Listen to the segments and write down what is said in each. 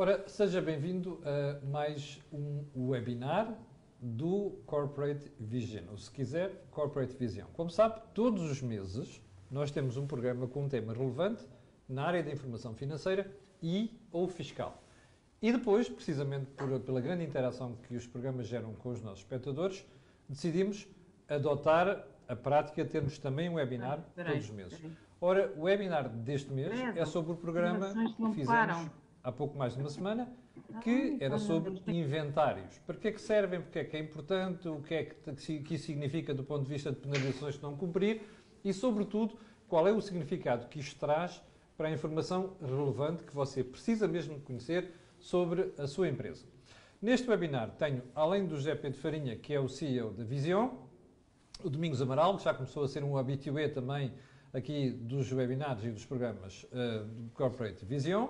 Ora, seja bem-vindo a mais um webinar do Corporate Vision, ou se quiser, Corporate Vision. Como sabe, todos os meses nós temos um programa com um tema relevante na área da informação financeira e ou fiscal. E depois, precisamente por, pela grande interação que os programas geram com os nossos espectadores, decidimos adotar a prática de termos também um webinar Ah, todos os meses. Ora, o webinar deste mês é sobre o programa que fizemos há pouco mais de uma semana, Ah, que era sobre ter- inventários. Para que é que servem, porque é que é importante, o que é que, que isso significa do ponto de vista de penalizações que não cumprir? E, sobretudo, qual é o significado que isto traz para a informação relevante que você precisa mesmo conhecer sobre a sua empresa. Neste webinar tenho, além do José Pedro Farinha, que é o CEO da Vision, o Domingos Amaral, que já começou a ser um habitué também aqui dos webinars e dos programas eh, do Corporate Vision,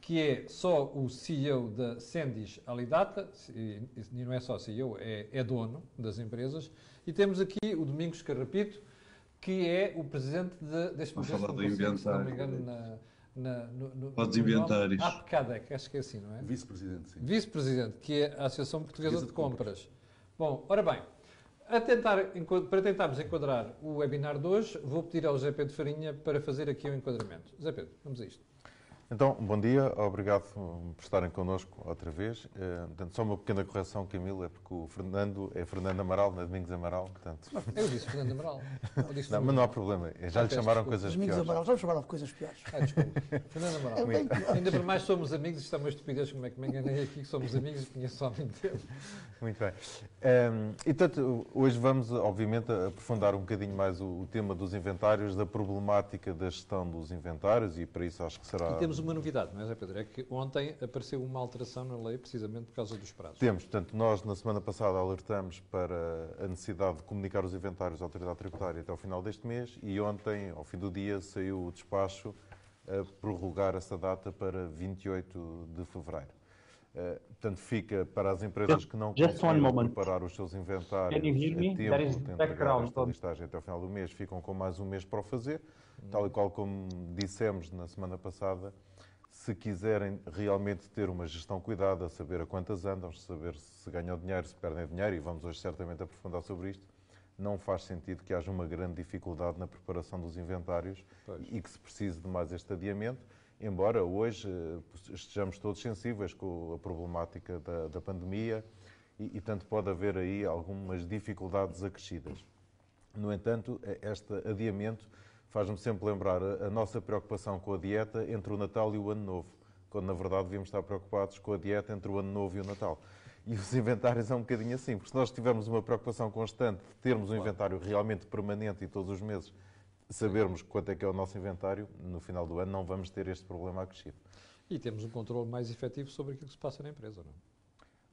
que é só o CEO da Sendis Alidata, e, não é só CEO, é, é dono das empresas. E temos aqui o Domingos Carrapito, que é o presidente de, deixa-me ver se não do consigo, se não me engano, na, na, no, no, Podes no nome. inventários. APCADEC, acho que é assim, não é? Vice-presidente, sim. Vice-presidente, que é a Associação Portuguesa Portuguesa de de Compras. Compras. Bom, ora bem, a tentar, para tentarmos enquadrar o webinar de hoje, vou pedir ao Zé Pedro Farinha para fazer aqui o enquadramento. Zé Pedro, vamos a isto. Então, bom dia, obrigado hum, por estarem connosco outra vez. Eh, portanto, só uma pequena correção, Camilo, é porque o Fernando é Fernando Amaral, não é Domingos Amaral, portanto... Eu disse Fernando Amaral. Disse Não, mas não há problema, já Ah, lhe chamaram desculpa. coisas Domingos piores. Amaral, já me chamaram de coisas piores. Ah, desculpa. Fernando Amaral. É bem pior. Ainda por mais somos amigos, isto é uma estupidez, como é que me enganei aqui, que somos amigos e conheço há muito tempo. Muito bem. Hum, e, portanto, hoje vamos, obviamente, aprofundar um bocadinho mais o, o tema dos inventários, da problemática da gestão dos inventários, e para isso acho que será... Temos uma novidade, não é, Zé Pedro? É que ontem apareceu uma alteração na lei, precisamente por causa dos prazos. Temos, portanto, nós na semana passada alertamos para a necessidade de comunicar os inventários à Autoridade Tributária até ao final deste mês e ontem, ao fim do dia, saiu o despacho a prorrogar essa data para 28 de fevereiro. Eh, Portanto, fica para as empresas que não Just one conseguiram moment. preparar os seus inventários a tempo de entregar esta listagem até ao final do mês, ficam com mais um mês para o fazer, tal e qual como dissemos na semana passada, se quiserem realmente ter uma gestão cuidada, saber a quantas andam, saber se ganham dinheiro, se perdem dinheiro, e vamos hoje certamente aprofundar sobre isto, não faz sentido que haja uma grande dificuldade na preparação dos inventários Pois. e que se precise de mais este adiamento, embora hoje eh, estejamos todos sensíveis com a problemática da, da pandemia e, e tanto pode haver aí algumas dificuldades acrescidas. No entanto, eh, este adiamento faz-me sempre lembrar a, a nossa preocupação com a dieta entre o Natal e o Ano Novo, quando na verdade devíamos estar preocupados com a dieta entre o Ano Novo e o Natal. E os inventários é um bocadinho assim, porque se nós tivermos uma preocupação constante de termos um inventário realmente permanente e todos os meses sabermos quanto é que é o nosso inventário, no final do ano não vamos ter este problema acrescido. E temos um controle mais efetivo sobre aquilo que se passa na empresa, não é?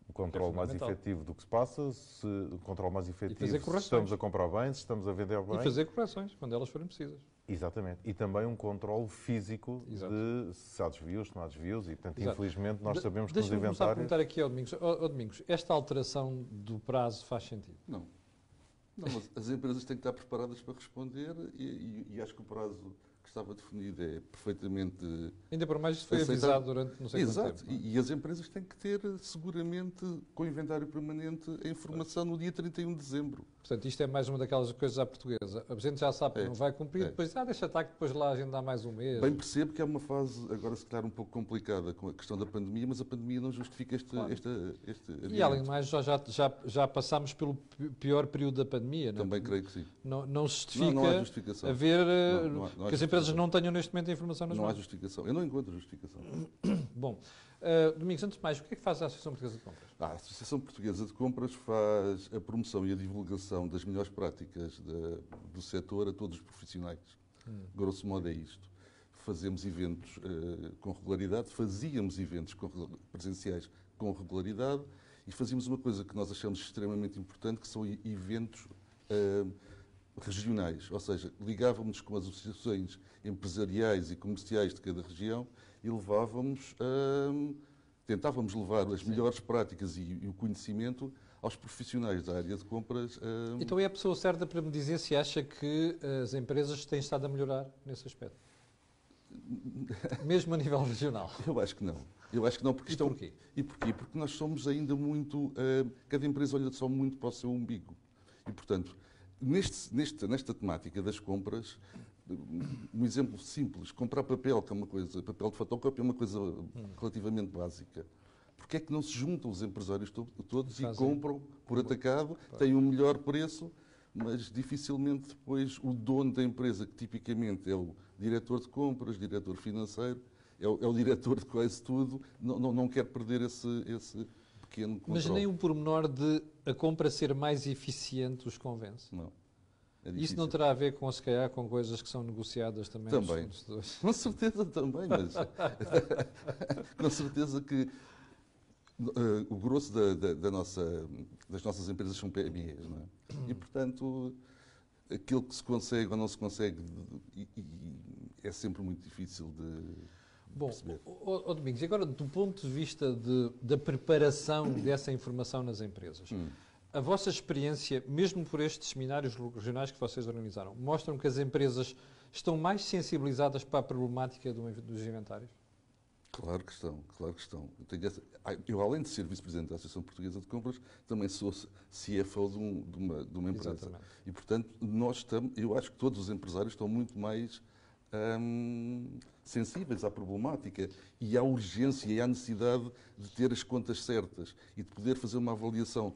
O controle mais fundamental. efetivo do que se passa, se, o controle mais efetivo fazer se correções. estamos a comprar bem, se estamos a vender bem. E fazer correções, quando elas forem precisas. Exatamente. E também um controle físico Exato. de se há desvios, se não há desvios. E, portanto, Exato. infelizmente, nós De- sabemos que os Deixa-me começar a inventários... perguntar aqui ao Domingos. Ó- ó Domingos, esta alteração do prazo faz sentido? Não. Não, mas as empresas têm que estar preparadas para responder e, e- e acho que o prazo estava definido é perfeitamente Ainda por mais isto foi Aceitável. avisado durante não sei Exato, quanto tempo. não é? e, e as empresas têm que ter seguramente com inventário permanente a informação no dia 31 de dezembro. Portanto, isto é mais uma daquelas coisas à portuguesa. A gente já sabe que É, não vai cumprir, é. depois, ah, deixa estar que depois lá a gente dá mais um mês. Bem percebo que é uma fase agora se calhar um pouco complicada com a questão da pandemia, mas a pandemia não justifica este, Claro. este, este e além de mais, já, já, já, passámos pelo pi- pior período da pandemia. não é? Também creio que sim. Não, não se justifica Não, não há justificação. haver eh, Não, não há- não há que as empresas justificação. não tenham neste momento a informação nas Não há mãos. justificação. Eu não encontro justificação. Bom, eh, Domingos, antes de mais, o que é que faz a Associação Portuguesa de Compras? Ah, a Associação Portuguesa de Compras faz a promoção e a divulgação das melhores práticas da- do setor a todos os profissionais. Grosso modo é isto. Fazemos eventos eh, com regularidade, fazíamos eventos com presenciais com regularidade e fazíamos uma coisa que nós achamos extremamente importante, que são eventos eh, regionais, ou seja, ligávamos com as associações empresariais e comerciais de cada região e levávamos hum, tentávamos levar as melhores práticas e, e, o conhecimento aos profissionais da área de compras. Uh... Então é a pessoa certa para me dizer se acha que as empresas têm estado a melhorar nesse aspecto? Mesmo a nível regional? Eu acho que não. Eu acho que não, porque e estão... porquê? E porquê? Porque nós somos ainda muito... Uh, cada empresa olha só muito para o seu umbigo. E, portanto, neste, neste, nesta temática das compras, um exemplo simples, comprar papel, que é uma coisa, papel de fotocópia é uma coisa relativamente básica. Porquê é que não se juntam os empresários to todos Fazem. e compram por atacado, têm um melhor preço, mas dificilmente depois o dono da empresa, que tipicamente é o diretor de compras, diretor financeiro, é o, é o diretor de quase tudo, não, não, não quer perder esse, esse pequeno controle. Mas nem o pormenor de a compra ser mais eficiente os convence? Não. É Isso não terá a ver com, se calhar, com coisas que são negociadas também? Também. Com certeza também, mas com certeza que uh, o grosso da, da, da, nossa, das nossas empresas são PMEs, não é? E, portanto, aquilo que se consegue ou não se consegue e, e é sempre muito difícil de Bom. O, o, Domingos, agora do ponto de vista de, da preparação dessa informação nas empresas, hum a vossa experiência, mesmo por estes seminários regionais que vocês organizaram, mostram que as empresas estão mais sensibilizadas para a problemática dos inventários? Claro que estão, claro que estão. Eu, essa, eu além de ser vice-presidente da Associação Portuguesa de Compras, também sou CFO de, um, de, uma, de uma, empresa. Exatamente. E, portanto, nós estamos, eu acho que todos os empresários estão muito mais hum, sensíveis à problemática e à urgência e à necessidade de ter as contas certas e de poder fazer uma avaliação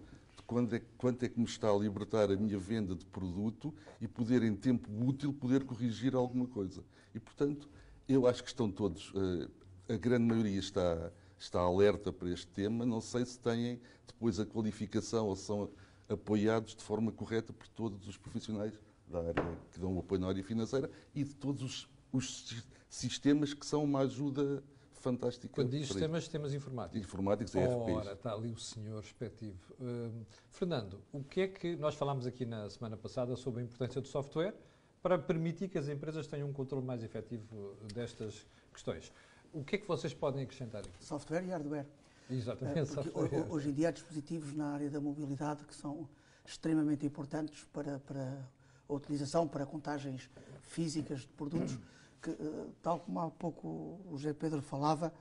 quando é, quanto é que me está a libertar a minha venda de produto e poder, em tempo útil, poder corrigir alguma coisa. E, portanto, eu acho que estão todos, eh, a grande maioria está, está alerta para este tema. Não sei se têm depois a qualificação ou são apoiados de forma correta por todos os profissionais da área que dão o apoio na área financeira e de todos os, os sistemas que são uma ajuda fantástica. Quando diz sistemas, sistemas informáticos. Informáticos é RPs. Ora, está ali o senhor respectivo. Uh, Fernando, o que é que nós falámos aqui na semana passada sobre a importância do software para permitir que as empresas tenham um controle mais efetivo destas questões. O que é que vocês podem acrescentar aqui? Software e hardware. Exatamente. Uh, hoje em dia há dispositivos na área da mobilidade que são extremamente importantes para, para a utilização, para contagens físicas de produtos que, eh, tal como há pouco o José Pedro falava,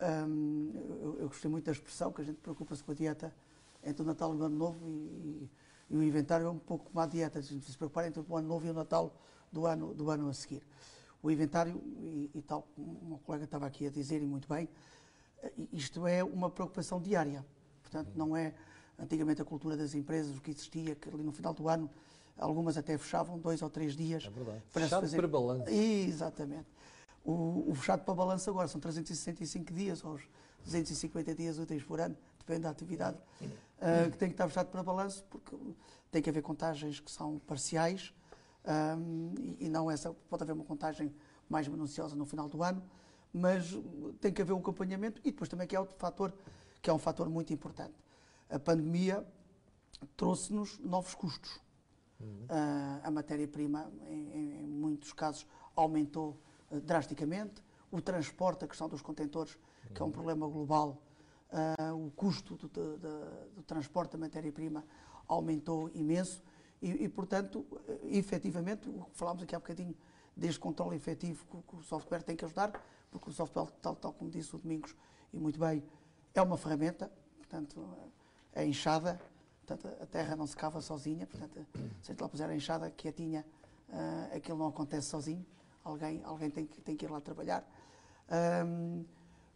um, eu, eu, gostei muito da expressão que a gente preocupa-se com a dieta entre o Natal e o Ano Novo e, e, o inventário é um pouco como a dieta, a gente se preocupar entre o Ano Novo e o Natal do ano, do ano a seguir. O inventário, e, e tal como o meu colega estava aqui a dizer, e muito bem, eh, isto é uma preocupação diária. Portanto, não é antigamente a cultura das empresas, o que existia, que ali no final do ano algumas até fechavam dois ou três dias. É verdade. Para fechado fazer... para balanço. Exatamente. O, o, fechado para balanço agora são 365 dias, ou 250 dias úteis por ano, depende da atividade, uh, que tem que estar fechado para balanço, porque tem que haver contagens que são parciais um, e, e, não essa. Pode haver uma contagem mais minuciosa no final do ano, mas tem que haver um acompanhamento e depois também que é outro fator, que é um fator muito importante. A pandemia trouxe-nos novos custos. Uhum. Uh, a matéria-prima, em, em, muitos casos, aumentou uh, drasticamente. O transporte, a questão dos contentores, uhum. que é um uhum. problema global, uh, o custo do, do, do transporte da matéria-prima aumentou imenso. E, e, portanto, efetivamente, o que falámos aqui há bocadinho, deste controle efetivo que, que, o software tem que ajudar, porque o software, tal, tal como disse o Domingos, e muito bem, é uma ferramenta, portanto, é inchada, Portanto, a terra não se cava sozinha, portanto, se a lá puser a enxada quietinha, uh, aquilo não acontece sozinho, alguém, alguém tem, que, tem que ir lá trabalhar. Um,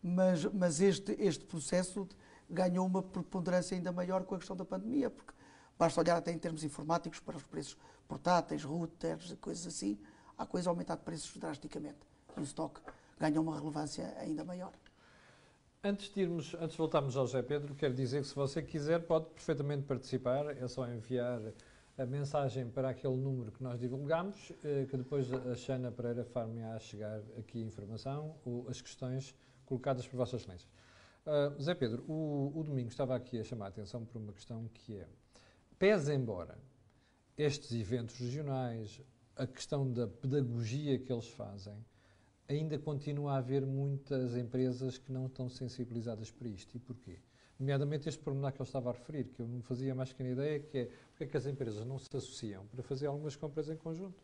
mas mas este, este processo ganhou uma preponderância ainda maior com a questão da pandemia, porque basta olhar até em termos informáticos para os preços portáteis, routers, coisas assim, há coisa a aumentar de preços drasticamente. E o estoque ganha uma relevância ainda maior. Antes de, irmos, antes de voltarmos ao José Pedro, quero dizer que se você quiser pode perfeitamente participar, é só enviar a mensagem para aquele número que nós divulgamos, eh, que depois a Xana Pereira far-me a chegar aqui a informação, ou as questões colocadas por Vossas Excelências. Uh, Zé Pedro, o, o Domingo estava aqui a chamar a atenção por uma questão que é, pese embora estes eventos regionais, a questão da pedagogia que eles fazem, ainda continua a haver muitas empresas que não estão sensibilizadas para isto. E porquê? Nomeadamente este pormenor que eu estava a referir, que eu não fazia mais que a ideia, que é porque é que as empresas não se associam para fazer algumas compras em conjunto.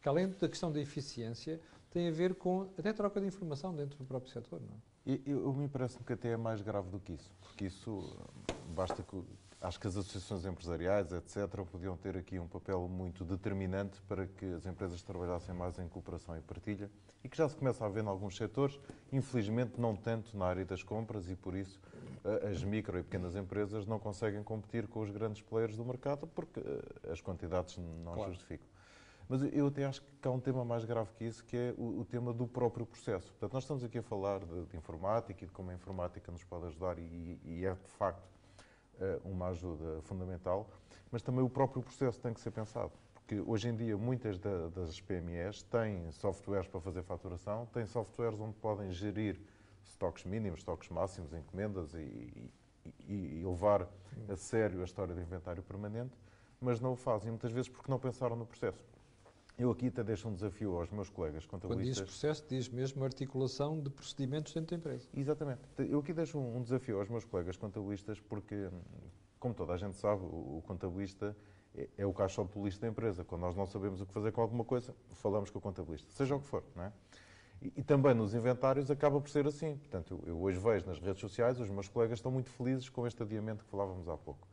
Que além da questão da eficiência, tem a ver com até troca de informação dentro do próprio setor. Não é? Eu, eu, me parece-me que até é mais grave do que isso, porque isso basta que acho que as associações empresariais, etc., podiam ter aqui um papel muito determinante para que as empresas trabalhassem mais em cooperação e partilha e que já se começa a ver em alguns setores, infelizmente não tanto na área das compras e por isso as micro e pequenas empresas não conseguem competir com os grandes players do mercado porque eh, as quantidades não claro. justificam. Mas eu até acho que há um tema mais grave que isso, que é o, o tema do próprio processo. Portanto, nós estamos aqui a falar de, de, informática e de como a informática nos pode ajudar e, e é de facto eh, uma ajuda fundamental, mas também o próprio processo tem que ser pensado. Porque hoje em dia muitas das PMEs têm softwares para fazer faturação, têm softwares onde podem gerir estoques mínimos, estoques máximos, encomendas e, e, e levar a sério a história do inventário permanente, mas não o fazem muitas vezes porque não pensaram no processo. Eu aqui até deixo um desafio aos meus colegas contabilistas. Quando diz processo, diz mesmo articulação de procedimentos dentro da empresa. Exatamente. Eu aqui deixo um desafio aos meus colegas contabilistas porque, como toda a gente sabe, o contabilista é, é o do lixo da empresa. Quando nós não sabemos o que fazer com alguma coisa, falamos com o contabilista, seja o que for, não é? E, e também nos inventários acaba por ser assim. Portanto, eu, eu hoje vejo nas redes sociais, os meus colegas estão muito felizes com este adiamento que falávamos há pouco.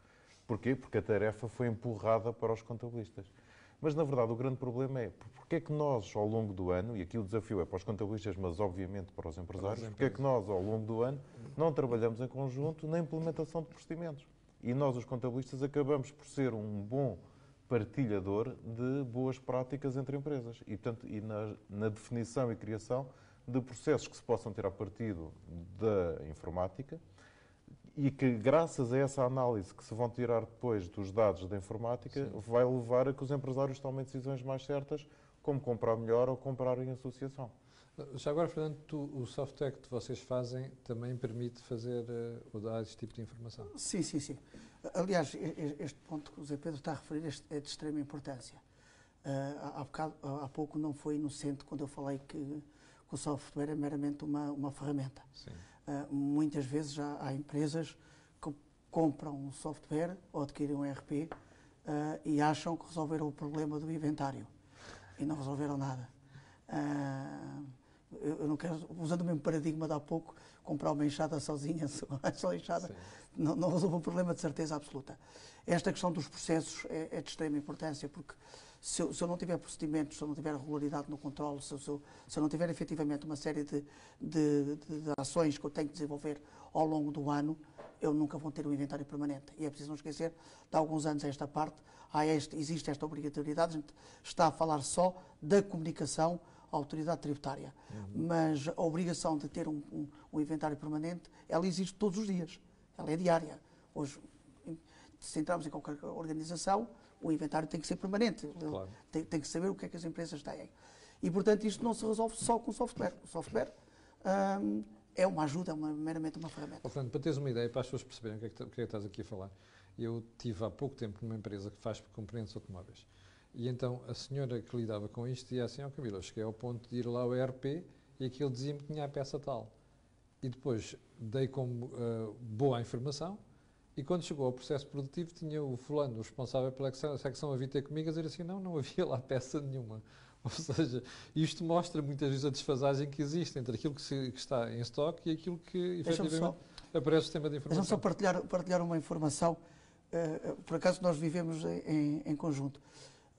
Porquê? Porque a tarefa foi empurrada para os contabilistas. Mas, na verdade, o grande problema é porque é que nós, ao longo do ano, e aqui o desafio é para os contabilistas, mas obviamente para os empresários, porque é que nós, ao longo do ano, não trabalhamos em conjunto na implementação de procedimentos? E nós, os contabilistas, acabamos por ser um bom partilhador de boas práticas entre empresas e, portanto, e na, na definição e criação de processos que se possam ter a partido da informática e que, graças a essa análise que se vão tirar depois dos dados da informática, Sim. vai levar a que os empresários tomem decisões mais certas, como comprar melhor ou comprar em associação. Já agora, Fernando, tu, o software que vocês fazem também permite fazer uh, ou dar esse tipo de informação? Sim, sim, sim. Aliás, este ponto que o Zé Pedro está a referir é de extrema importância. Uh, há, bocado, há pouco não foi inocente quando eu falei que, que o software é meramente uma, uma ferramenta. Uh, muitas vezes já há empresas que compram um software ou adquirem um ERP uh, ah, e acham que resolveram o problema do inventário e não resolveram nada. Uh, eu não quero, usando o mesmo paradigma de há pouco, comprar uma enxada sozinha, só enxada, não, não resolve o problema de certeza absoluta. Esta questão dos processos é, é de extrema importância, porque se eu, se eu, não tiver procedimentos, se eu não tiver regularidade no controle, se eu, se eu, se eu não tiver efetivamente uma série de, de, de, de, ações que eu tenho que desenvolver ao longo do ano, eu nunca vou ter um inventário permanente. E é preciso não esquecer, de alguns anos a esta parte, há este, existe esta obrigatoriedade, a gente está a falar só da comunicação à autoridade tributária. Uhum. Mas a obrigação de ter um, um, um inventário permanente, ela existe todos os dias, ela é diária. Hoje, se entrarmos em qualquer organização, o inventário tem que ser permanente. Claro. Tem, tem, que saber o que é que as empresas têm. E, portanto, isto não se resolve só com software. O software hum, é uma ajuda, é uma, meramente uma ferramenta. Fernando, para teres uma ideia, para as pessoas perceberem o que, é que, o que, é que estás aqui a falar, eu tive há pouco tempo numa empresa que faz componentes automóveis. E então a senhora que lidava com isto dizia assim: Ó oh, Camilo, cheguei ao ponto de ir lá ao ERP e aquilo dizia-me que tinha a peça tal. E depois dei como uh, boa a informação, e quando chegou ao processo produtivo, tinha o fulano, o responsável pela secção a vir ter comigo, a dizer assim: não, não havia lá peça nenhuma. Ou seja, isto mostra muitas vezes a desfasagem que existe entre aquilo que, se, que está em estoque e aquilo que efetivamente só, aparece no sistema de informação. Deixa-me só partilhar, partilhar uma informação. Uh, por acaso nós vivemos em, em conjunto.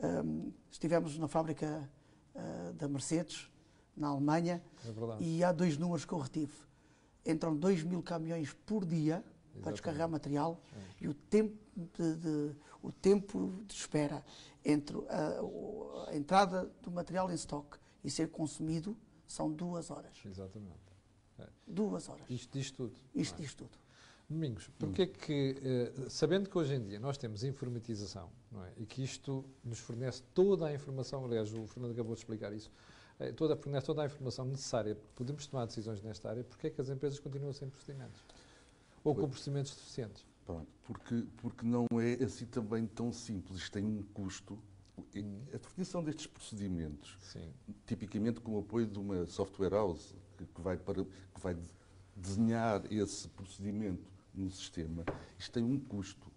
Um, estivemos na fábrica uh, da Mercedes, na Alemanha, é e há dois números que eu retive. Entram 2 mil caminhões por dia para descarregar material e o tempo de, de, o tempo de espera entre a, a, entrada do material em estoque e ser consumido são duas horas. Exatamente. É. Duas horas. Isto diz tudo. Isto é? diz tudo. Domingos, porque é que, eh, sabendo que hoje em dia nós temos informatização, é? E que isto nos fornece toda a informação, aliás, o Fernando acabou de explicar isso, eh, toda, fornece toda a informação necessária para podermos tomar decisões nesta área, porque é que as empresas continuam sem procedimentos? Ou com procedimentos deficientes? Pronto, porque, porque não é assim também tão simples. Isto tem um custo A definição destes procedimentos, Sim. tipicamente com o apoio de uma software house que, que vai, para, que vai de- desenhar esse procedimento no sistema, isto tem um custo.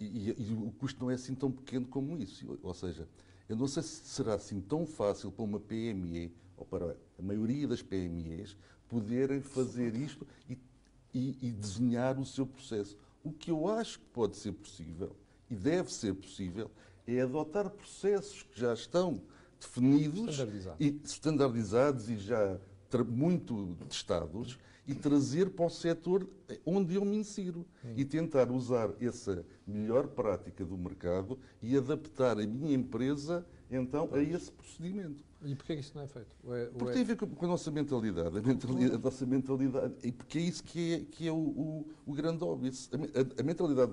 E, e- e o custo não é assim tão pequeno como isso. Ou seja, eu não sei se será assim tão fácil para uma PME, ou para a maioria das PMEs, poderem fazer isto e, e- e desenhar o seu processo. O que eu acho que pode ser possível, e deve ser possível, é adotar processos que já estão definidos Standardizados. e standardizados e já muito testados e trazer para o setor onde eu me insiro e tentar usar essa melhor prática do mercado e adaptar a minha empresa então a esse procedimento. E porquê que isso não é feito? Ou é- Porque é- tem a ver com, com a nossa mentalidade, a, mentalidade, a nossa mentalidade, e porque é isso que é, que é o, o- o grande óbvio. A, a- a mentalidade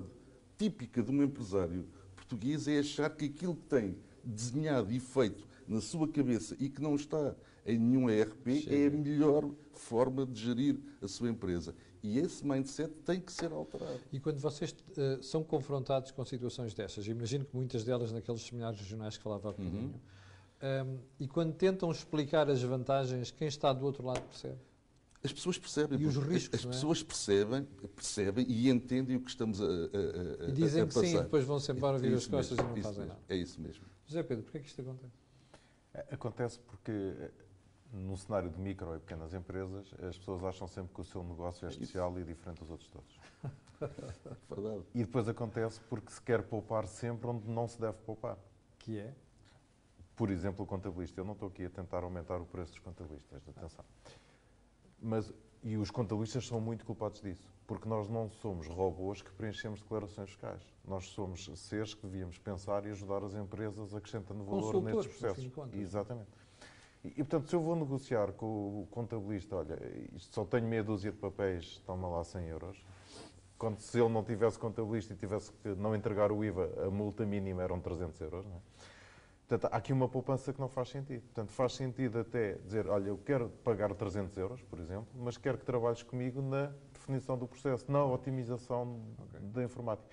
típica de um empresário português é achar que aquilo que tem desenhado e feito na sua cabeça e que não está em nenhum ERP é a melhor forma de gerir a sua empresa. E esse mindset tem que ser alterado. E quando vocês eh, são confrontados com situações destas, imagino que muitas delas naqueles seminários regionais que falava há Uhum. Ehm, e quando tentam explicar as vantagens, quem está do outro lado percebe? As pessoas percebem. E os riscos, As não é? pessoas percebem, percebem e entendem o que estamos a, a- a- E dizem a que sim, depois vão-se embora, É virar as costas mesmo, e não fazem mesmo, nada. É isso mesmo. José Pedro, porquê é que isto acontece? Acontece porque, eh, no cenário de micro e pequenas empresas, as pessoas acham sempre que o seu negócio é isso. especial e diferente dos outros todos. E depois acontece porque se quer poupar sempre onde não se deve poupar. Que é? Por exemplo, o contabilista. Eu não estou aqui a tentar aumentar o preço dos contabilistas, atenção. Mas, e os contabilistas são muito culpados disso, porque nós não somos robôs que preenchemos declarações fiscais. Nós somos seres que devíamos pensar e ajudar as empresas acrescentando valor fim processos. Exatamente. E, e, portanto, se eu vou negociar com o contabilista, olha, isto só tenho meia dúzia de papéis, toma lá 100 euros. Quando se ele não tivesse contabilista e tivesse que não entregar o IVA, a multa mínima eram 300 euros. Não é? Portanto, há aqui uma poupança que não faz sentido. Portanto, faz sentido até dizer, olha, eu quero pagar 300 euros, por exemplo, mas quero que trabalhes comigo na definição do processo, na otimização da informática.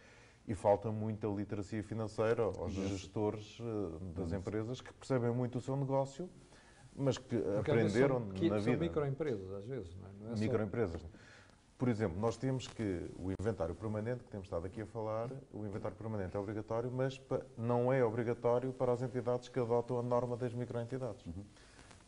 E falta muita literacia financeira aos gestores eh, das empresas que percebem muito o seu negócio, mas que Porque vezes aprenderam são, que- na são vida. microempresas, às vezes, não é? Não é só- Microempresas. Por exemplo, nós temos que o inventário permanente, que temos estado aqui a falar, o inventário permanente é obrigatório, mas não é obrigatório para as entidades que adotam a norma das microentidades.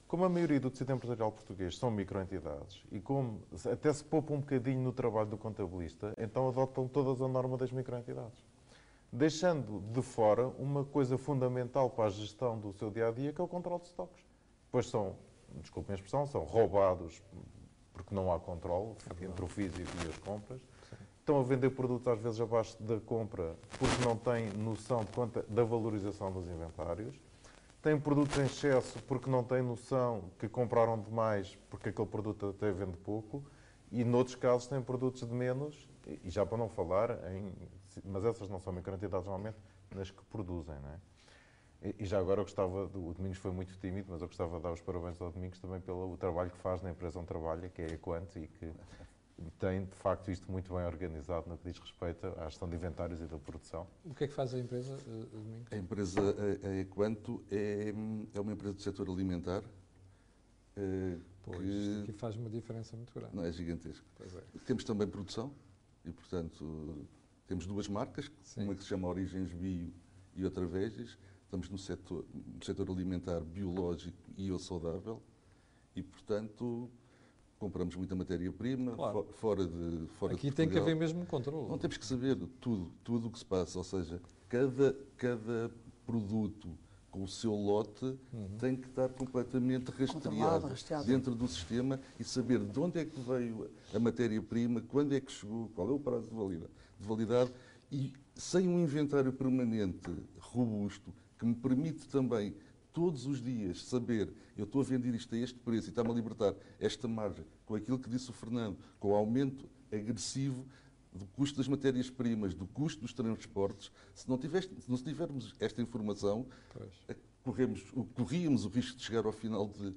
Como a maioria do tecido empresarial português são microentidades e como até se poupa um bocadinho no trabalho do contabilista, então adotam todas a norma das microentidades. Deixando de fora uma coisa fundamental para a gestão do seu dia a dia, que é o controle de estoques. Depois são, desculpem a expressão, são roubados porque não há controle entre o físico e as compras. Estão a vender produtos às vezes abaixo da compra porque não têm noção de da valorização dos inventários. Têm produtos em excesso porque não têm noção que compraram demais porque aquele produto até vende pouco. E noutros casos têm produtos de menos, e já para não falar em. Mas essas não são microentidades normalmente, nas que produzem, não é? E- já agora eu gostava, o Domingos foi muito tímido, mas eu gostava de dar os parabéns ao Domingos também pelo trabalho que faz na empresa onde trabalha, que é a Equante, e que tem de facto isto muito bem organizado no que diz respeito à gestão de inventários e da produção. O que é que faz a empresa, eh, Domingos? A empresa a, Equanto é, é uma empresa do setor alimentar eh, Pois, que aqui faz uma diferença muito grande. não é gigantesca. Pois é. Temos também produção e, portanto, temos duas marcas, Sim. uma que se chama Origens Bio e outra Veges. Estamos no setor, no setor alimentar biológico e ou saudável e, portanto, compramos muita matéria-prima Claro. fo- fora de fora Aqui de tem que haver mesmo controle. Não temos que saber tudo, tudo o que se passa, ou seja, cada, cada produto com o seu lote Uhum. tem que estar completamente rastreado rastreado. dentro do sistema e saber de onde é que veio a matéria-prima, quando é que chegou, qual é o prazo de valida- de validade e sem um inventário permanente robusto que me permite também todos os dias saber eu estou a vender isto a este preço e está-me a libertar esta margem com aquilo que disse o Fernando, com o aumento agressivo do custo das matérias-primas, do custo dos transportes, se não, tiveste, se não tivermos esta informação, Pois. eh, corremos, corríamos o risco de chegar ao final de,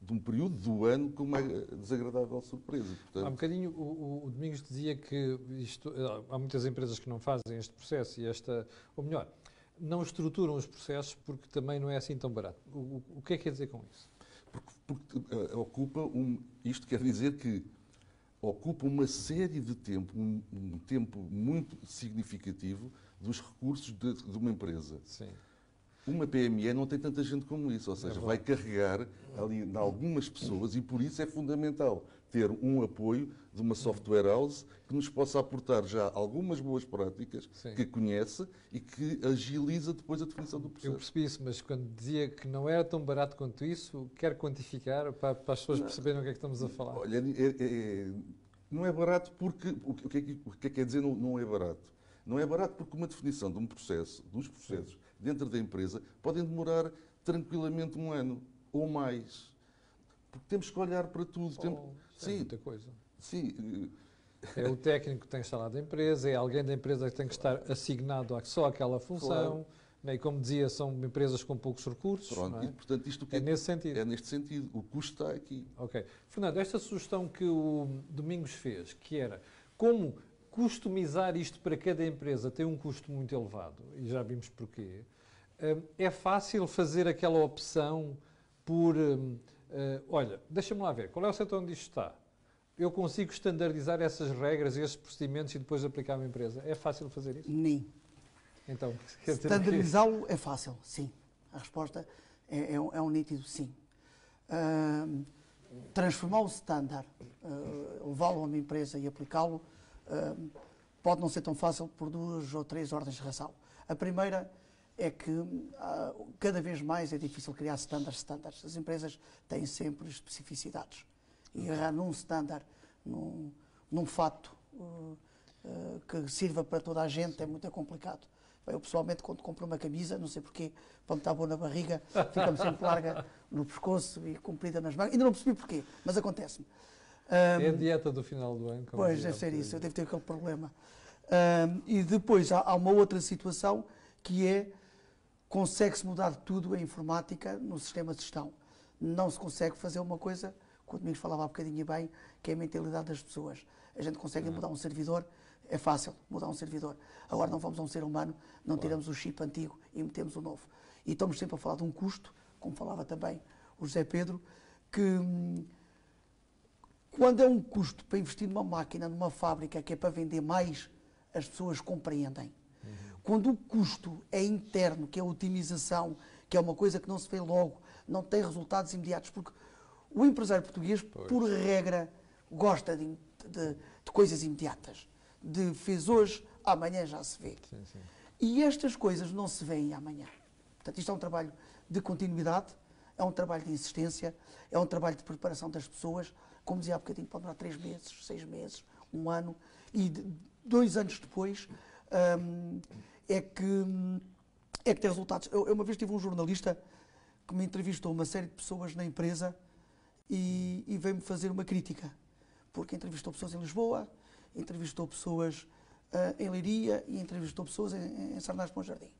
de um período do ano com uma desagradável surpresa. Há um Portanto, bocadinho o, o- o Domingos dizia que isto, eh, há muitas empresas que não fazem este processo e esta, ou melhor, não estruturam os processos porque também não é assim tão barato. O, o, que é que quer dizer com isso? Porque, porque uh, ocupa um. Isto quer dizer que ocupa uma série de tempo, um, um tempo muito significativo dos recursos de, de uma empresa. Sim. Uma PME não tem tanta gente como isso, ou seja, é vai carregar ali em algumas pessoas e por isso é fundamental ter um apoio de uma software house que nos possa aportar já algumas boas práticas Sim. que conhece e que agiliza depois a definição do processo. Eu percebi isso, mas quando dizia que não era tão barato quanto isso, quero quantificar para, para as pessoas perceberem o que é que estamos a falar. Olha, é, é, é não é barato porque. O que é que, o que, é que quer dizer não, não é barato? Não é barato porque uma definição de um processo, dos processos, dentro da empresa podem demorar tranquilamente um ano ou mais. Porque temos que olhar para tudo. Oh, Tem... Sim, é muita coisa. Sim. É o técnico que tem instalado a empresa, é alguém da empresa que tem que estar assignado só àquela função. Claro. Né? E como dizia, são empresas com poucos recursos. Pronto, é? e, portanto, isto é, é nesse sentido. É neste sentido. O custo está aqui. Ok. Fernando, esta sugestão que o Domingos fez, que era como customizar isto para cada empresa tem um custo muito elevado, e já vimos porquê. Hum, é fácil fazer aquela opção por. Hum, olha, deixa-me lá ver, qual é o setor onde isto está? Eu consigo standardizar essas regras, esses procedimentos e depois aplicar a uma empresa. É fácil fazer isso? Nem. Então, standardizá-lo é fácil, sim. A resposta é, é, um, é um, nítido sim. Uh, transformar o standard, uh, levá-lo a uma empresa e aplicá-lo, uh, pode não ser tão fácil por duas ou três ordens de razão. A primeira é que uh, cada vez mais é difícil criar standards standards. As empresas têm sempre especificidades. E agarrar num standard, num, num fato uh, uh, que sirva para toda a gente é muito complicado. Eu, pessoalmente, quando compro uma camisa, não sei porquê, quando está boa na barriga, fica-me sempre larga no pescoço e comprida nas mãos. Ainda não percebi porquê, mas acontece-me. Um, é a dieta do final do ano. Pois, deve ser isso, eu devo ter aquele problema. Um, e depois há, há, uma outra situação que é consegue-se mudar tudo a informática no sistema de gestão. Não se consegue fazer uma coisa, que o Domingos falava há bocadinho bem, que é a mentalidade das pessoas. A gente consegue mudar um servidor, é fácil mudar um servidor. Agora não vamos a um ser humano, não tiramos o chip antigo e metemos o novo. E estamos sempre a falar de um custo, como falava também o José Pedro, que hum, quando é um custo para investir numa máquina, numa fábrica que é para vender mais, as pessoas compreendem. Quando o custo é interno, que é a otimização, que é uma coisa que não se vê logo, não tem resultados imediatos, porque o empresário português, pois. por regra, gosta de, de, de coisas imediatas de fez hoje, amanhã já se vê. Sim, sim. E estas coisas não se veem amanhã. Portanto, isto é um trabalho de continuidade, é um trabalho de insistência, é um trabalho de preparação das pessoas. Como dizia há bocadinho, pode durar três meses, seis meses, um ano. E de, dois anos depois hum, é, que, é que tem resultados. Eu, eu, uma vez tive um jornalista que me entrevistou uma série de pessoas na empresa e, e veio-me fazer uma crítica. Porque entrevistou pessoas em Lisboa, entrevistou pessoas uh, em Leiria e entrevistou pessoas em, em Sarnás o Jardim.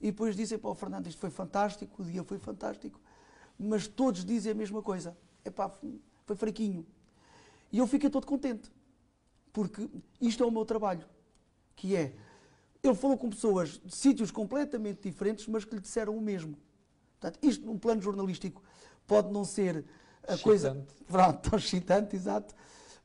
E depois dizem para o Fernando, isto foi fantástico, o dia foi fantástico, mas todos dizem a mesma coisa. Epá, foi fraquinho. E eu fiquei todo contente, porque isto é o meu trabalho, que é, ele falou com pessoas de sítios completamente diferentes, mas que lhe disseram o mesmo. Portanto, isto num plano jornalístico pode não ser a excitante. coisa pronto, tão excitante, exato,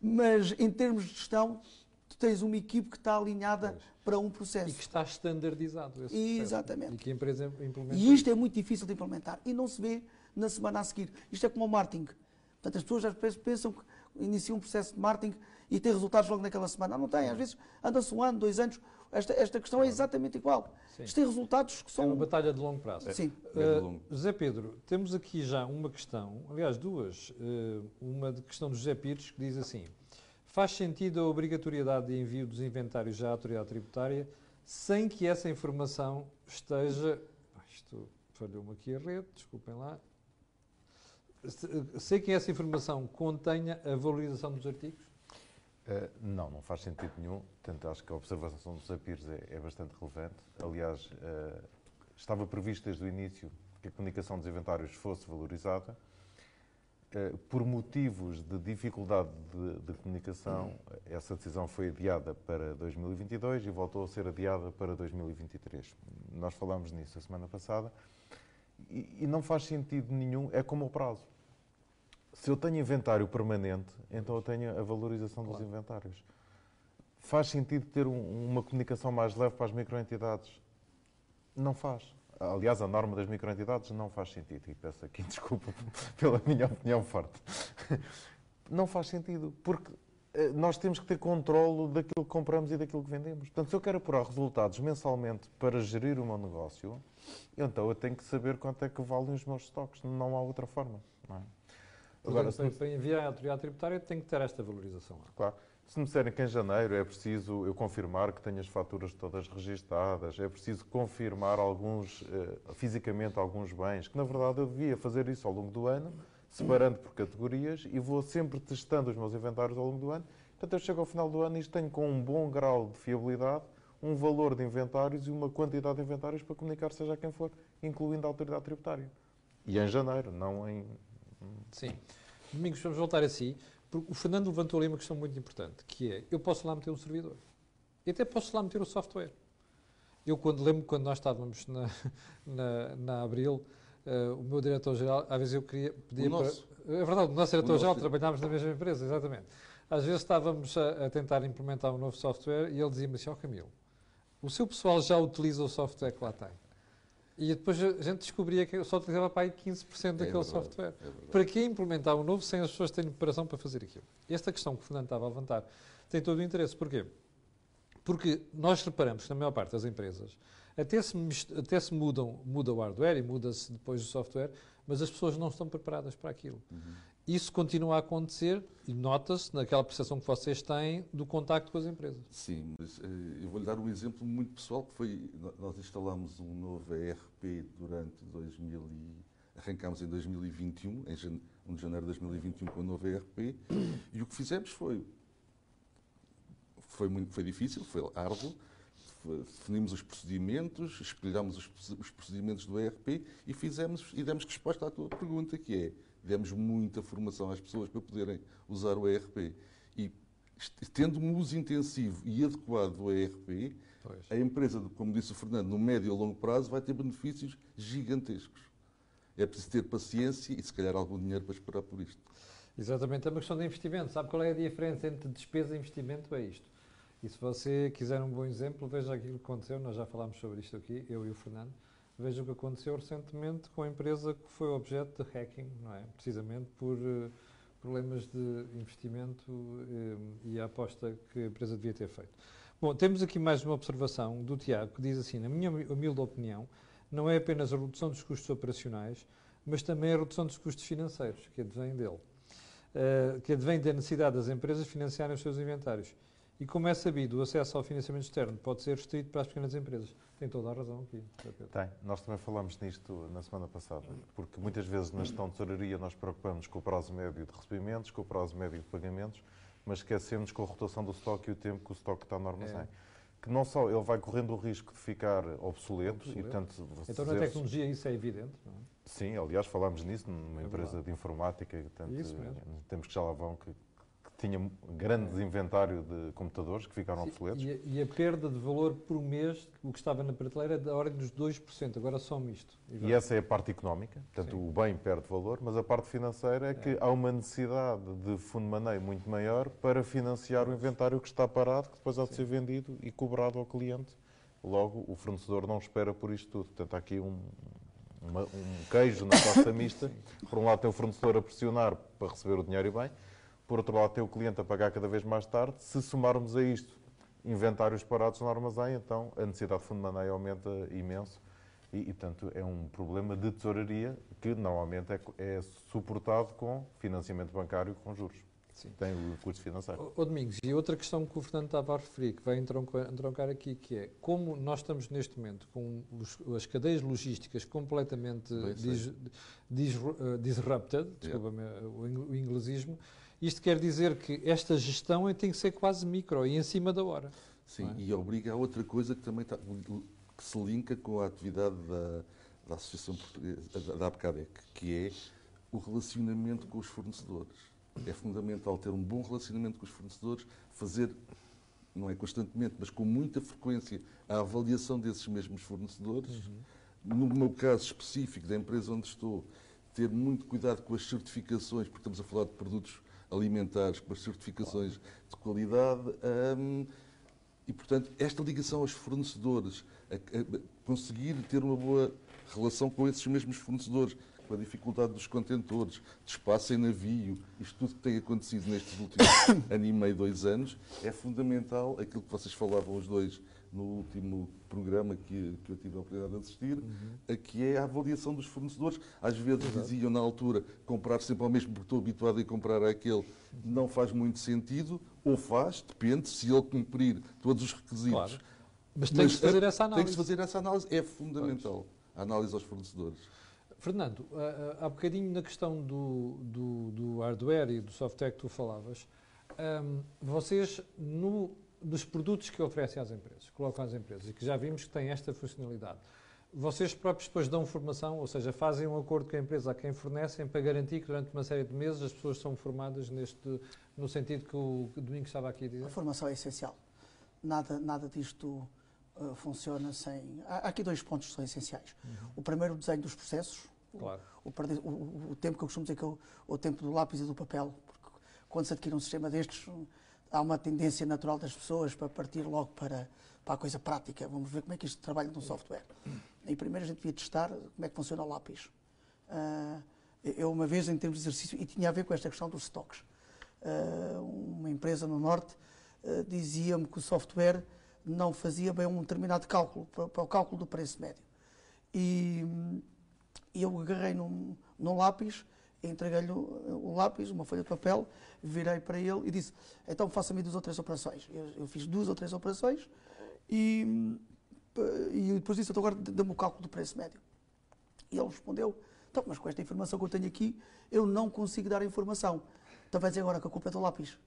mas em termos de gestão, tu tens uma equipe que está alinhada pois. para um processo. E que está standardizado esse processo. Exatamente. E que a empresa implementa. E isto é muito difícil de implementar. E não se vê na semana a seguir. Isto é como o marketing. Portanto, as pessoas às vezes pensam que iniciam um processo de marketing e têm resultados logo naquela semana. Não, não tem. Às vezes anda-se um ano, dois anos. Esta, esta questão é exatamente igual. Sim. Isto tem resultados que são. É uma batalha de longo prazo. Sim. Uh, José Pedro, temos aqui já uma questão, aliás, duas. Uh, uma de questão do José Pires, que diz assim: faz sentido a obrigatoriedade de envio dos inventários à autoridade tributária sem que essa informação esteja. Isto falhou-me aqui a rede, desculpem lá. Sei que essa informação contenha a valorização dos artigos? Uh, não, não faz sentido nenhum. Portanto, acho que a observação dos Sapires é, é bastante relevante. Aliás, uh, estava previsto desde o início que a comunicação dos inventários fosse valorizada. eh, por motivos de dificuldade de, de, comunicação, essa decisão foi adiada para 2022 e voltou a ser adiada para 2023. Nós falámos nisso a semana passada e, e não faz sentido nenhum, é como o prazo. Se eu tenho inventário permanente, então eu tenho a valorização claro. dos inventários. Faz sentido ter um, uma comunicação mais leve para as microentidades? Não faz. Aliás, a norma das microentidades não faz sentido. E peço aqui desculpa pela minha opinião forte. Não faz sentido, porque eh, nós temos que ter controle daquilo que compramos e daquilo que vendemos. Portanto, se eu quero apurar resultados mensalmente para gerir o meu negócio, então eu tenho que saber quanto é que valem os meus estoques. Não há outra forma. Não é? Agora, Portanto, para enviar à autoridade tributária tem que ter esta valorização. Claro. Se me disserem que em janeiro é preciso eu confirmar que tenho as faturas todas registadas, é preciso confirmar alguns, eh, fisicamente alguns bens, que na verdade eu devia fazer isso ao longo do ano, separando por categorias e vou sempre testando os meus inventários ao longo do ano. Portanto, eu chego ao final do ano e tenho com um bom grau de fiabilidade um valor de inventários e uma quantidade de inventários para comunicar seja quem for, incluindo a autoridade tributária. E em janeiro, não em... Sim. Domingos, vamos voltar a si. O Fernando levantou ali uma questão muito importante, que é, eu posso lá meter um servidor. E até posso lá meter o software. Eu quando lembro quando nós estávamos na, na, na Abril, uh, o meu diretor-geral, às vezes eu queria pedir para... É verdade, o nosso diretor-geral trabalhámos na mesma empresa, exatamente. Às vezes estávamos a, a, tentar implementar um novo software e ele dizia-me assim, ó oh, Camilo, o seu pessoal já utiliza o software que lá tem. E depois a gente descobria que eu só utilizava para aí 15% daquele é verdade, software. É para que implementar um novo sem as pessoas terem preparação para fazer aquilo? Esta questão que o Fernando estava a levantar tem todo o interesse. Porquê? Porque nós reparamos que na maior parte das empresas até se, até se mudam, muda o hardware e muda-se depois o software, mas as pessoas não estão preparadas para aquilo. Uhum. Isso continua a acontecer e nota-se naquela percepção que vocês têm do contacto com as empresas. Sim, mas uh, eu vou-lhe dar um exemplo muito pessoal, que foi, nós instalamos um novo ERP durante 2000 e, arrancámos em 2021, em 1 de janeiro de 2021 com o novo ERP, e o que fizemos foi, foi, muito, foi difícil, foi árduo, definimos os procedimentos, espelhamos os, os procedimentos do ERP e fizemos e demos resposta à tua pergunta, que é demos muita formação às pessoas para poderem usar o ERP. E tendo um uso intensivo e adequado do ERP, pois. a empresa, como disse o Fernando, no médio e longo prazo vai ter benefícios gigantescos. É preciso ter paciência e, se calhar, algum dinheiro para esperar por isto. Exatamente, é uma questão de investimento. Sabe qual é a diferença entre despesa e investimento? É isto. E se você quiser um bom exemplo, veja aquilo que aconteceu. Nós já falámos sobre isto aqui, eu e o Fernando. Veja o que aconteceu recentemente com a empresa que foi objeto de hacking, não é? Precisamente por uh, problemas de investimento uh, e a aposta que a empresa devia ter feito. Bom, temos aqui mais uma observação do Tiago que diz assim: na minha humilde opinião, não é apenas a redução dos custos operacionais, mas também a redução dos custos financeiros, que advém dele, uh, que advém da necessidade das empresas financiarem os seus inventários. E como é sabido, o acesso ao financiamento externo pode ser restrito para as pequenas empresas. Tem toda a razão aqui. Tem. Nós também falámos nisto na semana passada, porque muitas vezes na gestão de tesouraria nós preocupamos com o prazo médio de recebimentos, com o prazo médio de pagamentos, mas esquecemos com a rotação do estoque e o tempo que o estoque está no armazém. É. Que não só ele vai correndo o risco de ficar obsoleto, obsoleto. e portanto... Então na tecnologia isso é evidente, não é? Sim, aliás falámos nisso numa é empresa verdade. de informática, portanto, temos que já lá vão que tinha grande inventário de computadores que ficaram Sim, obsoletos. E a, e a, perda de valor por mês, o que estava na prateleira, é da ordem dos 2%, agora só isto. E, e essa é a parte económica, portanto Sim. o bem perde valor, mas a parte financeira é, é que há uma necessidade de fundo de maneio muito maior para financiar o inventário que está parado, que depois há de ser vendido e cobrado ao cliente. Logo, o fornecedor não espera por isto tudo. Portanto, há aqui um, uma, um queijo na pasta mista. Por um lado tem o fornecedor a pressionar para receber o dinheiro e bem, por outro lado, tem o cliente a pagar cada vez mais tarde. Se somarmos a isto inventários parados no armazém, então a necessidade de fundo de maneio aumenta imenso. E, e, portanto, é um problema de tesouraria que normalmente é, é suportado com financiamento bancário com juros. Sim. Tem o custo financeiro. O, Domingos, e outra questão que o Fernando estava a referir, que vai entroncar aqui, que é como nós estamos neste momento com os, as cadeias logísticas completamente dis, dis, uh, disrupted, desculpa-me yeah. o, o inglesismo, isto quer dizer que esta gestão tem que ser quase micro e em cima da hora. Sim, é? e obriga a outra coisa que também está, que se linka com a atividade da, da Associação Portuguesa, da APCADEC, que é o relacionamento com os fornecedores. É fundamental ter um bom relacionamento com os fornecedores, fazer, não é constantemente, mas com muita frequência, a avaliação desses mesmos fornecedores. No meu caso específico da empresa onde estou, ter muito cuidado com as certificações, porque estamos a falar de produtos alimentares, com as certificações de qualidade. hum, e, portanto, esta ligação aos fornecedores, a, a- conseguir ter uma boa relação com esses mesmos fornecedores, com a dificuldade dos contentores, de espaço em navio, isto tudo que tem acontecido nestes últimos ano e meio, dois anos, é fundamental, aquilo que vocês falavam os dois no último programa que, que eu tive a oportunidade de assistir, a que é a avaliação dos fornecedores. Às vezes diziam na altura, comprar sempre ao mesmo porque estou habituado a comprar aquele, não faz muito sentido, ou faz, depende, se ele cumprir todos os requisitos. Claro. Mas tem que fazer essa Tem que análise. fazer essa análise, é fundamental. A análise aos fornecedores. Fernando, há- bocadinho na questão do, do, do hardware e do software que tu falavas, vocês, no, dos produtos que oferecem às empresas, colocam às empresas, e que já vimos que têm esta funcionalidade, vocês próprios depois dão formação, ou seja, fazem um acordo com a empresa a quem fornecem para garantir que durante uma série de meses as pessoas são formadas neste, no sentido que o Domingos estava aqui a dizer? A formação é essencial. Nada, nada disto uh, funciona sem. Há, aqui dois pontos que são essenciais. O primeiro, o desenho dos processos. Claro. O, o- o- tempo que eu costumo dizer que é o, o tempo do lápis e do papel. Porque quando se adquire um sistema destes, há uma tendência natural das pessoas para partir logo para, para a coisa prática. Vamos ver como é que isto trabalha no software. E primeiro a gente devia testar como é que funciona o lápis. Ah, eu, uma vez, em termos de exercício, e tinha a ver com esta questão dos stocks, ah, uma empresa no Norte ah, dizia-me que o software não fazia bem um determinado cálculo, para, para o cálculo do preço médio. E, e eu agarrei num, num lápis, entreguei-lhe o lápis, uma folha de papel, virei para ele e disse: Então faça-me duas ou três operações. Eu, eu fiz duas ou três operações e, e depois disse: Então agora dê-me o cálculo do preço médio. E ele respondeu: Então, mas com esta informação que eu tenho aqui, eu não consigo dar a informação. Então vai dizer agora que a culpa é do lápis.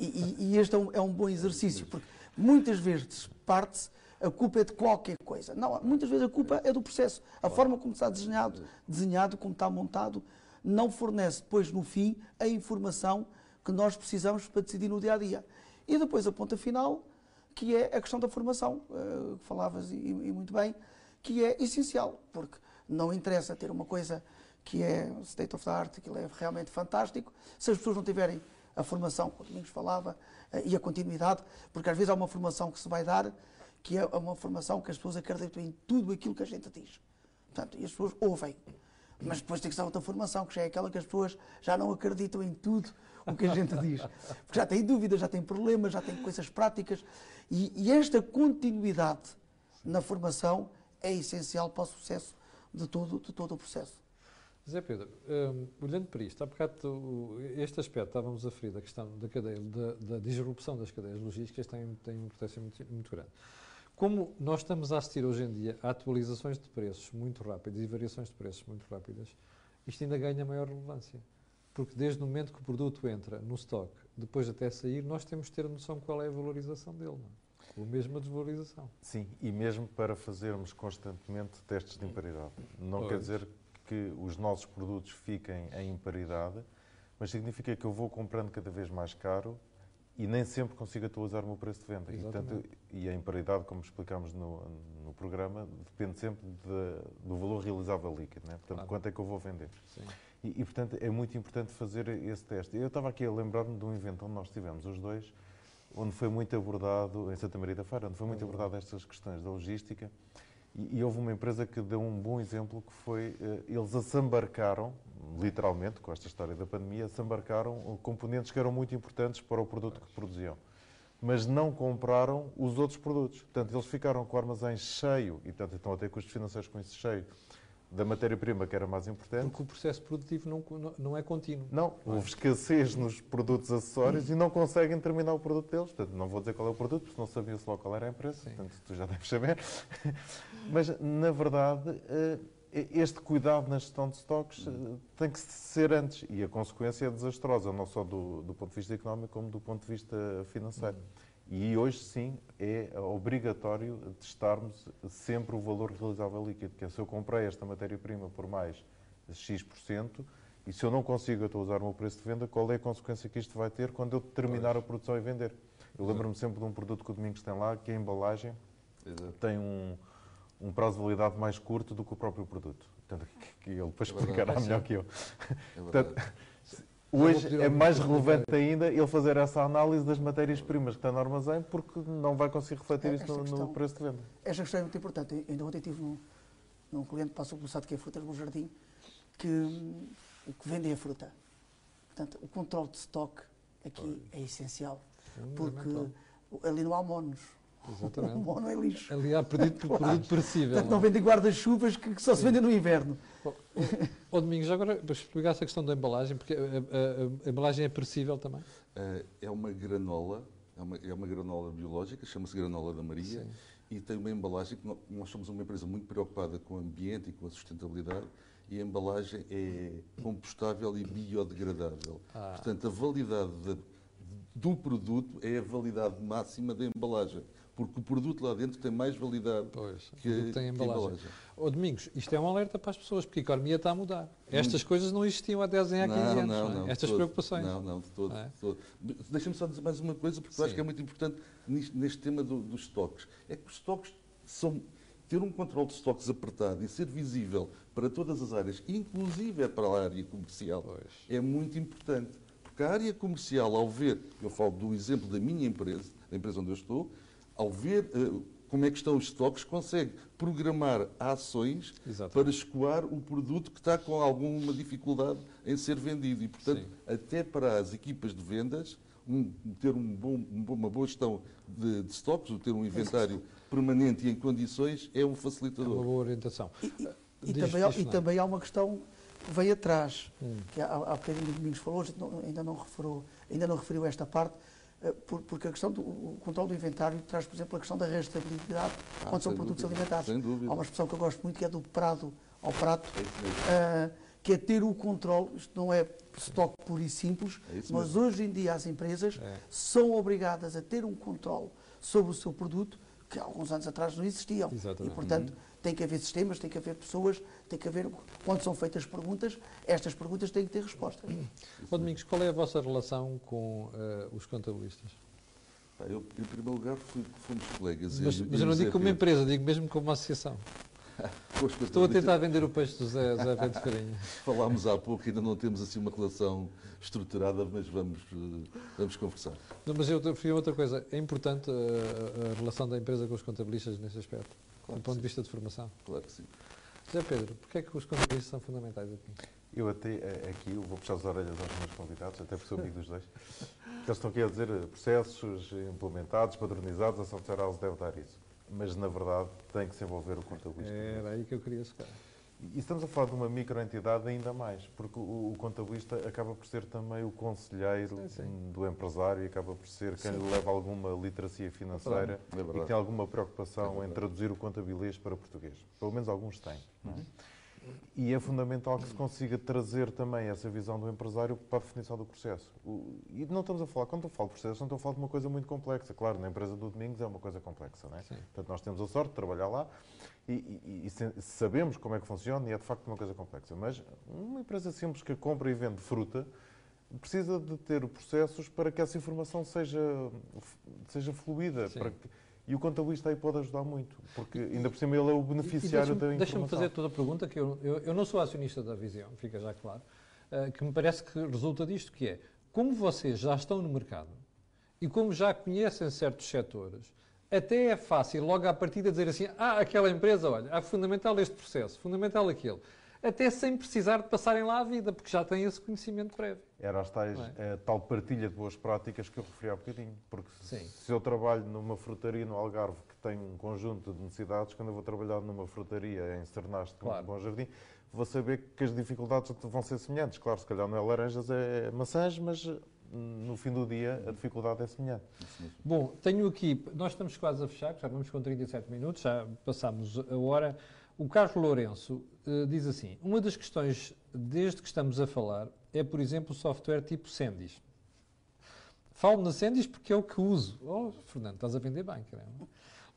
E, e- e este é um, é um bom exercício, porque muitas vezes parte-se a culpa é de qualquer coisa. Não, muitas vezes a culpa é do processo. A forma como está desenhado, desenhado, como está montado, não fornece depois, no fim, a informação que nós precisamos para decidir no dia a dia. E depois a ponta final, que é a questão da formação, eh, que falavas e, e muito bem, que é essencial, porque não interessa ter uma coisa que é state of the art, que é realmente fantástico, se as pessoas não tiverem a formação, que o Domingos falava, eh, e a continuidade, porque às vezes há uma formação que se vai dar, que é uma formação que as pessoas acreditam em tudo aquilo que a gente diz. Portanto, e as pessoas ouvem. Mas depois tem que ser outra formação, que já é aquela que as pessoas já não acreditam em tudo o que a gente diz. Porque já têm dúvidas, já têm problemas, já têm coisas práticas. E, e esta continuidade na formação é essencial para o sucesso de todo, de todo o processo. Zé Pedro, hum, olhando para isto, há bocado este aspecto, estávamos a referir da questão da cadeia, da, da disrupção das cadeias logísticas, tem, tem uma importância muito, muito grande. Como nós estamos a assistir hoje em dia a atualizações de preços muito rápidas e variações de preços muito rápidas, isto ainda ganha maior relevância. Porque desde o momento que o produto entra no stock, depois até sair, nós temos de ter a noção de qual é a valorização dele, não é? Ou mesmo a desvalorização. Sim, e mesmo para fazermos constantemente testes de imparidade. Não Pois. quer dizer que os nossos produtos fiquem em imparidade, mas significa que eu vou comprando cada vez mais caro e nem sempre consigo atualizar o meu preço de venda. E, portanto, e a imparidade, como explicámos no, no programa, depende sempre de- do valor realizável líquido. Né? Portanto, Claro. quanto é que eu vou vender? E, e, portanto, é muito importante fazer esse teste. Eu estava aqui a lembrar-me de um evento onde nós estivemos os dois, onde foi muito abordado, em Santa Maria da Feira, onde foi muito abordado estas questões da logística. E, houve uma empresa que deu um bom exemplo, que foi, eh, eles assambarcaram, literalmente, com esta história da pandemia, assambarcaram eh, componentes que eram muito importantes para o produto que produziam. Mas não compraram os outros produtos. Portanto, eles ficaram com o armazém cheio, e portanto estão a ter custos financeiros com isso cheio, da matéria-prima que era mais importante, Porque o processo produtivo não, não- não é contínuo. não, houve escassez nos produtos acessórios e não conseguem terminar o produto deles. Portanto, não vou dizer qual é o produto, porque não sabia-se logo qual era a empresa, Sim. portanto, tu já deves saber. Mas, na verdade, eh, este cuidado na gestão de estoques eh, tem que ser antes e a consequência é desastrosa, não só do, do ponto de vista económico, como do ponto de vista financeiro. E hoje, sim, é obrigatório testarmos sempre o valor realizável líquido, que é se eu comprei esta matéria-prima por mais X%, e se eu não consigo atualizar o meu preço de venda, qual é a consequência que isto vai ter quando eu terminar a produção e vender? Eu lembro-me sempre de um produto que o Domingos tem lá, que é a embalagem Exato. tem um, um prazo de validade mais curto do que o próprio produto. Portanto, que ele depois É explicará melhor que eu. É Portanto. Hoje é mais relevante ainda ele fazer essa análise das matérias-primas que está no armazém, porque não vai conseguir refletir É, isso no, no questão- preço de venda. Esta questão é muito importante. Ainda ontem tive num, num cliente que passou pelo site que é Frutas no Jardim, que hum, o que vende é a fruta. Portanto, o controle de estoque aqui é essencial, porque Fundamental. ali não há monos. O Exatamente. mono é lixo. Ali há produto, produto perecível. Portanto, não não é? vendem guarda-chuvas que, que só se vendem no inverno. Ó Domingos, já agora para explicar essa questão da embalagem, porque a, a- a- a embalagem é perecível também. Eh, É uma granola, é uma, é uma granola biológica, chama-se granola da Maria, Sim. e tem uma embalagem que nó- nós somos uma empresa muito preocupada com o ambiente e com a sustentabilidade, e a embalagem é compostável e biodegradável. Ah. Portanto, a validade da- do produto é a validade máxima da embalagem, porque o produto lá dentro tem mais validade Pois, que, que tem que a embalagem. Ó Domingos, isto é um alerta para as pessoas, porque a economia está a mudar. Estas coisas não existiam há 10 anos, há 15 anos. não é? de Estas todo. preocupações. Não, não, de todo. Não é? todo. Deixa-me só dizer mais uma coisa, porque eu acho que é muito importante nisto- neste tema do- dos estoques. É que os estoques são. Ter um controle de estoques apertado e ser visível para todas as áreas, inclusive é para a área comercial, Pois. é muito importante. Porque a área comercial, ao ver, eu falo do exemplo da minha empresa, da empresa onde eu estou, ao ver eh, como é que estão os estoques, consegue programar ações Exatamente. para escoar o produto que está com alguma dificuldade em ser vendido. E, portanto, Sim. até para as equipas de vendas, um- ter um bom- um uma boa gestão de, de estoques, ou ter um inventário permanente e em condições, é um É uma facilitador. boa orientação. E, e- e Diz- também, há- diz, e é? também há uma questão que vem atrás, Hum. que há, há bocadinho o Domingos falou, não- ainda, não referiu, ainda não referiu esta parte, porque a questão do o controle do inventário traz, por exemplo, a questão da restabilidade Ah, quando são produtos dúvida, alimentares. sem dúvida. Há uma expressão que eu gosto muito que é do prado ao prato, É ah, que é ter o controle, isto não é estoque puro e simples, É mas hoje em dia as empresas É. são obrigadas a ter um controle sobre o seu produto que há alguns anos atrás não existiam. Exatamente. E, portanto, tem que haver sistemas, tem que haver pessoas, tem que haver, quando são feitas perguntas, estas perguntas têm que ter respostas. Ó Domingos, qual é a vossa relação com eh, os contabilistas? Pá, eu, em primeiro lugar, fui, fomos colegas. Mas, eu- mas eu não digo como Pedro. empresa, digo mesmo como associação. Com os Estou a tentar vender o peixe do Zé, Zé Pedro Farinha. Falámos há pouco, ainda não temos assim uma relação estruturada, mas vamos, eh, vamos conversar. Não, mas eu a outra coisa. É importante eh, a, a relação da empresa com os contabilistas nesse aspecto, Claro do que ponto de sim. vista de formação. Claro que sim. Zé Pedro, porquê é que os contabilistas são fundamentais aqui? Eu até aqui eu vou puxar as orelhas aos meus convidados, até porque sou amigo dos dois. Eles estão aqui a dizer eh, processos implementados, padronizados, a Software House deve dar isso. Mas, na verdade, tem que se envolver o contabilista. Era aí que eu queria chegar. E estamos a falar de uma microentidade ainda mais, porque o, o contabilista acaba por ser também o conselheiro Sim, sim. do empresário e acaba por ser quem lhe leva alguma literacia financeira É e que tem alguma preocupação É em traduzir o contabilistas para português. Pelo menos alguns têm. é? E é fundamental que se consiga trazer também essa visão do empresário para a definição do processo. O- e não estamos a falar, quando eu falo de processo, não estou a falar de uma coisa muito complexa. Claro, na empresa do Domingos é uma coisa complexa, não é? Sim. Portanto, nós temos a sorte de trabalhar lá e, e- e sabemos como é que funciona e é de facto uma coisa complexa. Mas uma empresa simples que compra e vende fruta precisa de ter processos para que essa informação seja, seja fluida. Sim. para que- e o contabilista aí pode ajudar muito, porque ainda por cima ele é o beneficiário da informação. Deixa-me fazer toda a pergunta, que eu, eu, eu não sou acionista da Visão, fica já claro, eh, que me parece que resulta disto, que é, como vocês já estão no mercado e como já conhecem certos setores, até é fácil logo à partida dizer assim, ah, aquela empresa, olha, é fundamental este processo, fundamental aquele. Até sem precisar de passarem lá a vida, porque já têm esse conhecimento prévio. Era as tais, é? a tal partilha de boas práticas que eu referi há bocadinho. Porque se- Sim. se eu trabalho numa frutaria no Algarve que tem um conjunto de necessidades, quando eu vou trabalhar numa frutaria em Sernaste, Claro. no Bom Jardim, vou saber que as dificuldades vão ser semelhantes. Claro, se calhar não é laranjas, é maçãs, mas hum, no fim do dia a dificuldade é semelhante. Bom, tenho aqui, nós estamos quase a fechar, já vamos com 37 minutos, já passámos a hora. O Carlos Lourenço eh, diz assim: uma das questões, desde que estamos a falar, é, por exemplo, o software tipo Sendis. Falo na Sendis porque é o que uso. Oh, Fernando, estás a vender bem, caramba.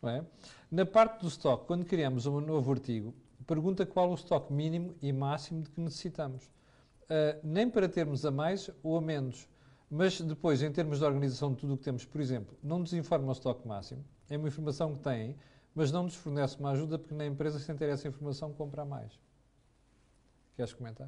Não é? Na parte do stock, quando criamos um novo artigo, pergunta qual o estoque mínimo e máximo de que necessitamos. Uh, nem para termos a mais ou a menos, mas depois, em termos de organização de tudo o que temos, por exemplo, não nos informa o estoque máximo, é uma informação que têm, mas não nos fornece uma ajuda porque na empresa, sem ter essa informação, compra mais. Queres comentar?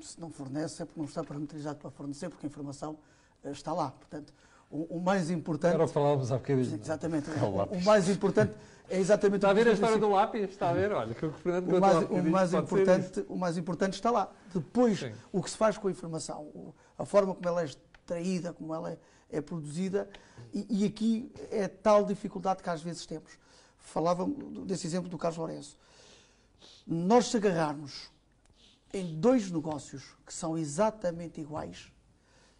Se não fornece, é porque não está parametrizado para fornecer, porque a informação uh, está lá. Portanto, o, o mais importante. Era o que falávamos há bocadinho. Exatamente. É o, o, mais importante é exatamente Está a ver a história do lápis? Está a ver? Olha, que o Fernando o mais, o mais importante O mais importante está lá. Depois, Sim. o que se faz com a informação, a forma como ela é extraída, como ela é, é produzida, e, e, aqui é tal dificuldade que às vezes temos. Falava desse exemplo do Carlos Lourenço. Nós se agarrarmos em dois negócios que são exatamente iguais,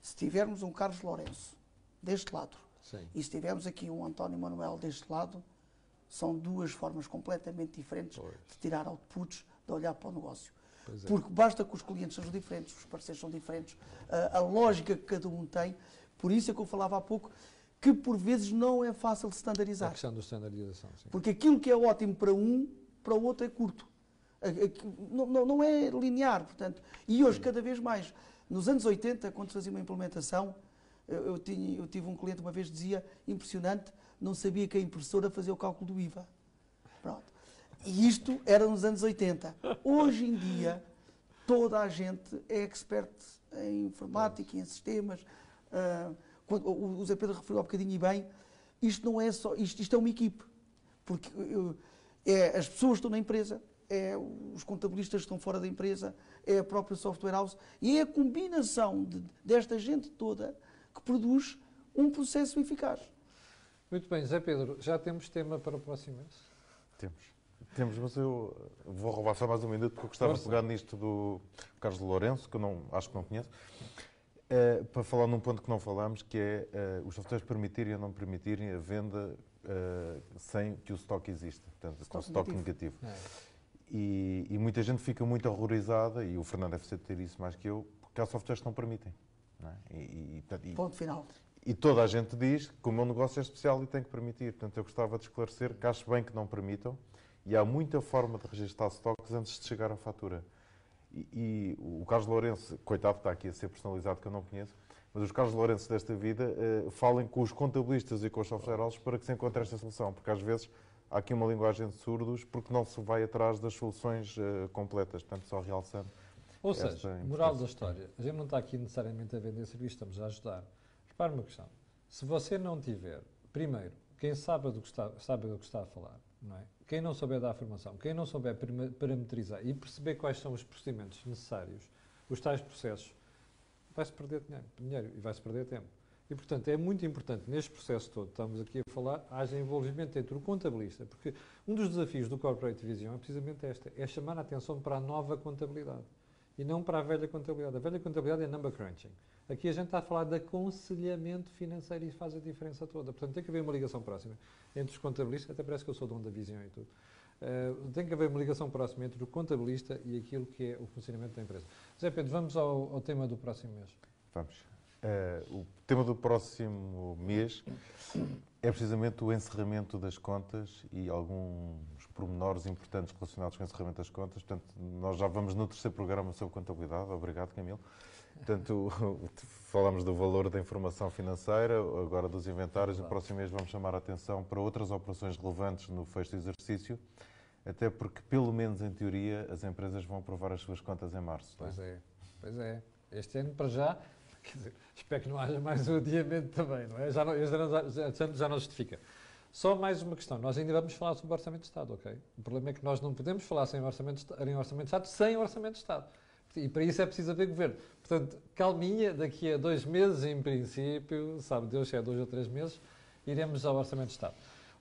se tivermos um Carlos Lourenço deste lado. Sim. E se tivermos aqui um António Manuel deste lado, são duas formas completamente diferentes pois. de tirar outputs, de olhar para o negócio. É. Porque basta que os clientes sejam diferentes, os parceiros são diferentes, a, a, lógica que cada um tem. Por isso é que eu falava há pouco que por vezes não é fácil de standardizar. A questão da standardização, sim. Porque aquilo que é ótimo para um, para o outro é curto. Não, não, não é linear, portanto. E hoje, cada vez mais. Nos anos 80, quando se fazia uma implementação, eu, tinha, eu tive um cliente uma vez que dizia, impressionante, não sabia que a impressora fazia o cálculo do IVA. Pronto. E isto era nos anos 80. Hoje em dia, toda a gente é expert em informática, em sistemas. Uh, quando, o Zé Pedro referiu há um bocadinho e bem, isto não é só, isto, isto é uma equipe. Porque uh, é as pessoas que estão na empresa, é os contabilistas que estão fora da empresa, é a própria software house, e é a combinação de, desta gente toda que produz um processo eficaz. Muito bem, Zé Pedro, já temos tema para o próximo mês? Temos. Temos, mas eu vou roubar só mais um minuto porque eu gostava Força. de pegar nisto do Carlos Lourenço, que eu não, acho que não conheço, uh, para falar num ponto que não falámos, que é uh, os softwares permitirem ou não permitirem a venda uh, sem que o estoque exista, portanto, com estoque negativo. É. E, e, muita gente fica muito horrorizada, e o Fernando deve ter isso mais que eu, porque há softwares que não permitem. É? E, e, Ponto final. E toda a gente diz que o meu negócio é especial e tem que permitir. Portanto, eu gostava de esclarecer que acho bem que não permitam e há muita forma de registrar stocks antes de chegar à fatura. E, e o Carlos Lourenço, coitado, está aqui a ser personalizado que eu não conheço, mas os Carlos Lourenço desta vida uh, falem com os contabilistas e com os software houses para que se encontre esta solução, porque às vezes há aqui uma linguagem de surdos porque não se vai atrás das soluções uh, completas, portanto, só realçando. Ou seja, moral da história, a gente não está aqui necessariamente a vender serviço, estamos a ajudar. Repare uma questão. Se você não tiver, primeiro, quem sabe do que está, sabe do que está a falar, não é? Quem não souber dar a formação, quem não souber parametrizar e perceber quais são os procedimentos necessários, os tais processos, vai-se perder dinheiro e vai-se perder tempo. E, portanto, é muito importante, neste processo todo, estamos aqui a falar, haja envolvimento entre o contabilista, porque um dos desafios do Corporate Vision é precisamente esta, é chamar a atenção para a nova contabilidade e não para a velha contabilidade. A velha contabilidade é number crunching. Aqui a gente está a falar de aconselhamento financeiro e faz a diferença toda. Portanto, tem que haver uma ligação próxima entre os contabilistas, até parece que eu sou dono da visão e tudo. Uh, tem que haver uma ligação próxima entre o contabilista e aquilo que é o funcionamento da empresa. Zé Pedro, vamos ao, ao tema do próximo mês. Vamos. Uh, o tema do próximo mês é precisamente o encerramento das contas e alguns pormenores importantes relacionados com o encerramento das contas. Portanto, nós já vamos no terceiro programa sobre contabilidade. Obrigado, Camilo. Portanto, falamos do valor da informação financeira, agora dos inventários. No próximo mês vamos chamar a atenção para outras operações relevantes no fecho do exercício, até porque, pelo menos em teoria, as empresas vão aprovar as suas contas em março. Pois é, pois é. Este ano, para já, dizer, espero que não haja mais um adiamento também, não é? Já não, já, já não justifica. Só mais uma questão. Nós ainda vamos falar sobre o Orçamento de Estado, ok? O problema é que nós não podemos falar sem orçamento, em Orçamento de Estado sem Orçamento de Estado. E para isso é preciso haver governo. Portanto, calminha, daqui a dois meses, em princípio, sabe Deus se é dois ou três meses, iremos ao Orçamento de Estado.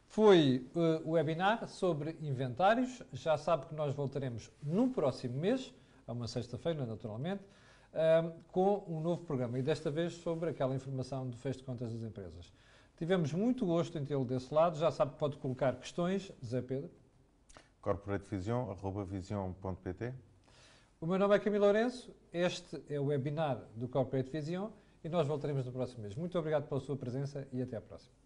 Foi uh, o webinar sobre inventários. Já sabe que nós voltaremos no próximo mês, a uma sexta-feira, naturalmente, uh, com um novo programa. E desta vez sobre aquela informação do fecho de contas das empresas. Tivemos muito gosto em tê-lo desse lado. Já sabe que pode colocar questões, Zé Pedro. corporatevision.pt o meu nome é Camilo Lourenço, este é o webinar do Corporate Vision e nós voltaremos no próximo mês. Muito obrigado pela sua presença e até à próxima.